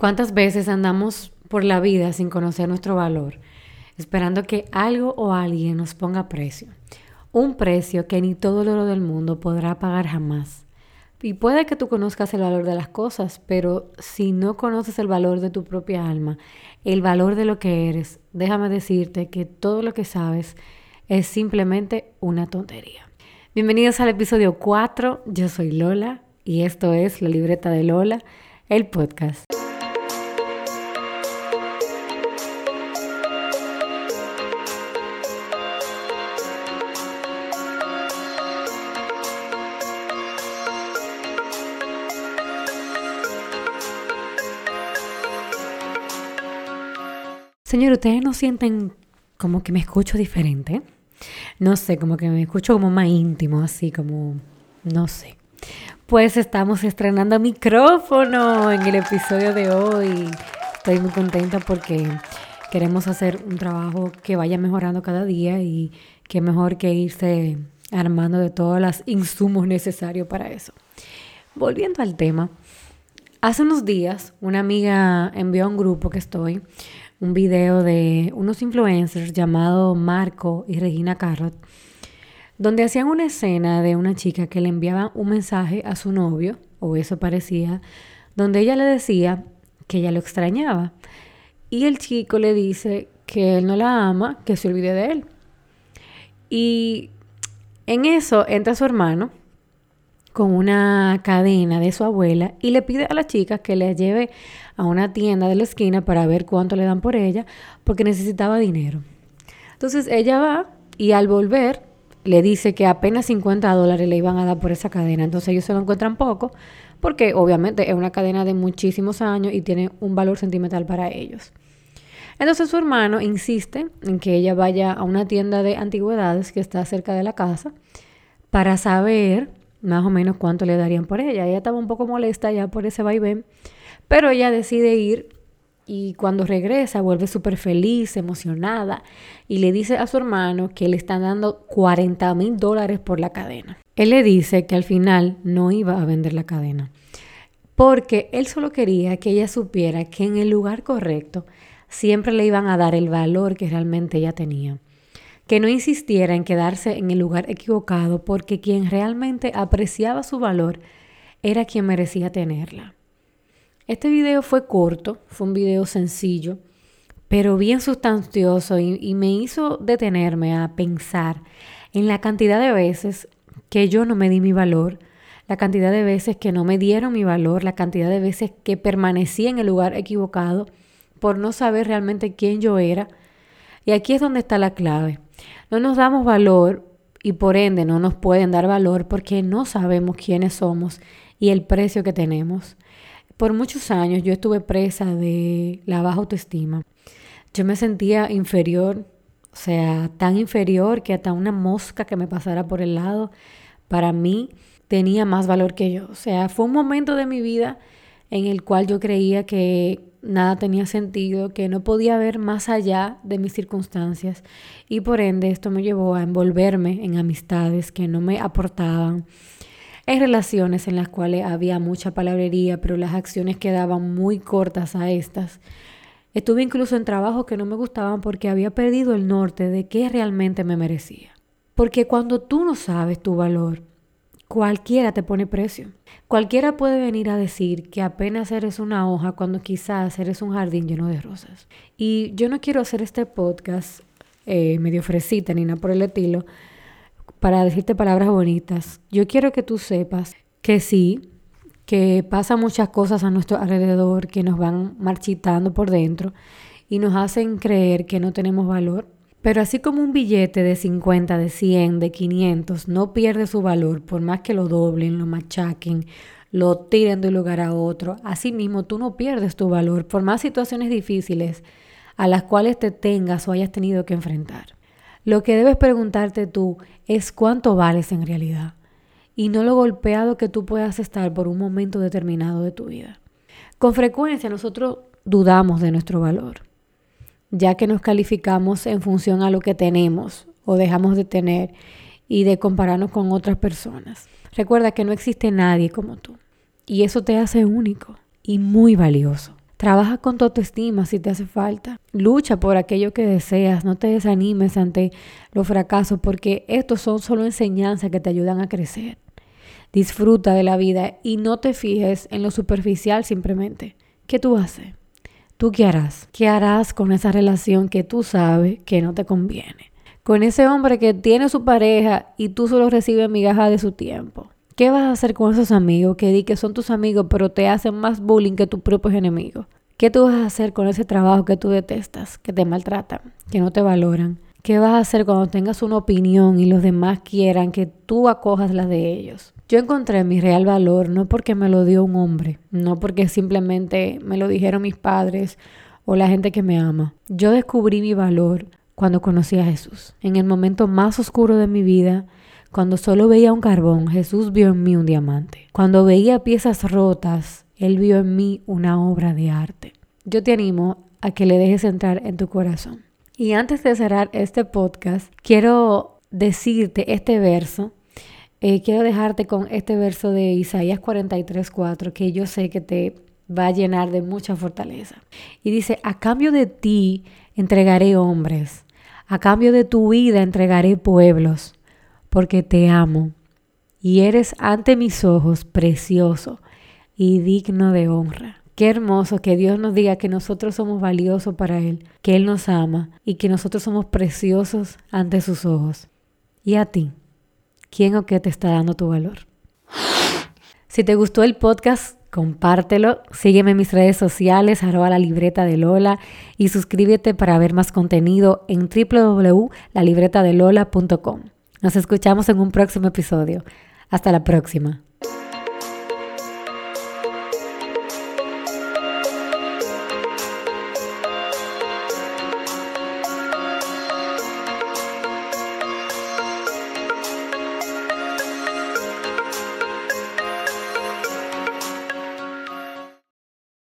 ¿Cuántas veces andamos por la vida sin conocer nuestro valor, esperando que algo o alguien nos ponga precio? Un precio que ni todo el oro del mundo podrá pagar jamás. Y puede que tú conozcas el valor de las cosas, pero si no conoces el valor de tu propia alma, el valor de lo que eres, déjame decirte que todo lo que sabes es simplemente una tontería. Bienvenidos al episodio 4, yo soy Lola y esto es La Libreta de Lola, el podcast. Señor, ¿ustedes no sienten como que me escucho diferente? No sé, como que me escucho como más íntimo, así como, no sé. Pues estamos estrenando micrófono en el episodio de hoy. Estoy muy contenta porque queremos hacer un trabajo que vaya mejorando cada día y que mejor que irse armando de todos los insumos necesarios para eso. Volviendo al tema, hace unos días una amiga envió a un grupo que estoy un video de unos influencers llamados Marco y Regina Carrot, donde hacían una escena de una chica que le enviaba un mensaje a su novio, o eso parecía, donde ella le decía que ella lo extrañaba. Y el chico le dice que él no la ama, que se olvide de él. Y en eso entra su hermano con una cadena de su abuela y le pide a la chica que le lleve a una tienda de la esquina para ver cuánto le dan por ella, porque necesitaba dinero. Entonces ella va y al volver le dice que apenas 50 dólares le iban a dar por esa cadena. Entonces ellos se lo encuentran poco, porque obviamente es una cadena de muchísimos años y tiene un valor sentimental para ellos. Entonces su hermano insiste en que ella vaya a una tienda de antigüedades que está cerca de la casa para saber más o menos cuánto le darían por ella. Ella estaba un poco molesta ya por ese vaivén pero ella decide ir y cuando regresa vuelve súper feliz, emocionada y le dice a su hermano que le están dando 40 mil dólares por la cadena. Él le dice que al final no iba a vender la cadena porque él solo quería que ella supiera que en el lugar correcto siempre le iban a dar el valor que realmente ella tenía. Que no insistiera en quedarse en el lugar equivocado porque quien realmente apreciaba su valor era quien merecía tenerla. Este video fue corto, fue un video sencillo, pero bien sustancioso y, me hizo detenerme a pensar en la cantidad de veces que yo no me di mi valor, la cantidad de veces que no me dieron mi valor, la cantidad de veces que permanecí en el lugar equivocado por no saber realmente quién yo era. Y aquí es donde está la clave. No nos damos valor y por ende no nos pueden dar valor porque no sabemos quiénes somos y el precio que tenemos. Por muchos años yo estuve presa de la baja autoestima. Yo me sentía inferior, o sea, tan inferior que hasta una mosca que me pasara por el lado, para mí tenía más valor que yo. O sea, fue un momento de mi vida en el cual yo creía que nada tenía sentido, que no podía ver más allá de mis circunstancias y por ende esto me llevó a envolverme en amistades que no me aportaban, hay relaciones en las cuales había mucha palabrería, pero las acciones quedaban muy cortas a estas. Estuve incluso en trabajos que no me gustaban porque había perdido el norte de qué realmente me merecía. Porque cuando tú no sabes tu valor, cualquiera te pone precio. Cualquiera puede venir a decir que apenas eres una hoja cuando quizás eres un jardín lleno de rosas. Y yo no quiero hacer este podcast eh, medio fresita ni nada por el estilo, para decirte palabras bonitas. Yo quiero que tú sepas que sí, que pasan muchas cosas a nuestro alrededor que nos van marchitando por dentro y nos hacen creer que no tenemos valor. Pero así como un billete de 50, de 100, de 500 no pierde su valor por más que lo doblen, lo machaquen, lo tiren de un lugar a otro, así mismo tú no pierdes tu valor por más situaciones difíciles a las cuales te tengas o hayas tenido que enfrentar. Lo que debes preguntarte tú es cuánto vales en realidad y no lo golpeado que tú puedas estar por un momento determinado de tu vida. Con frecuencia nosotros dudamos de nuestro valor, ya que nos calificamos en función a lo que tenemos o dejamos de tener y de compararnos con otras personas. Recuerda que no existe nadie como tú y eso te hace único y muy valioso. Trabaja con tu autoestima si te hace falta. Lucha por aquello que deseas. No te desanimes ante los fracasos porque estos son solo enseñanzas que te ayudan a crecer. Disfruta de la vida y no te fijes en lo superficial simplemente. ¿Qué tú haces? ¿Tú qué harás? ¿Qué harás con esa relación que tú sabes que no te conviene? Con ese hombre que tiene su pareja y tú solo recibes migajas de su tiempo. ¿Qué vas a hacer con esos amigos que di que son tus amigos pero te hacen más bullying que tus propios enemigos? ¿Qué tú vas a hacer con ese trabajo que tú detestas, que te maltratan, que no te valoran? ¿Qué vas a hacer cuando tengas una opinión y los demás quieran que tú acojas la de ellos? Yo encontré mi real valor no porque me lo dio un hombre, no porque simplemente me lo dijeron mis padres o la gente que me ama. Yo descubrí mi valor cuando conocí a Jesús. En el momento más oscuro de mi vida, cuando solo veía un carbón, Jesús vio en mí un diamante. Cuando veía piezas rotas, Él vio en mí una obra de arte. Yo te animo a que le dejes entrar en tu corazón. Y antes de cerrar este podcast, quiero decirte este verso eh, quiero dejarte con este verso de Isaías 43:4 que yo sé que te va a llenar de mucha fortaleza. Y dice, a cambio de ti entregaré hombres, a cambio de tu vida entregaré pueblos, porque te amo y eres ante mis ojos precioso y digno de honra. Qué hermoso que Dios nos diga que nosotros somos valiosos para Él, que Él nos ama y que nosotros somos preciosos ante sus ojos. ¿Y a ti? Quién o qué te está dando tu valor. Si te gustó el podcast, compártelo, sígueme en mis redes sociales, arroba la libreta de Lola y suscríbete para ver más contenido en www.lalibretadelola.com. Nos escuchamos en un próximo episodio. Hasta la próxima.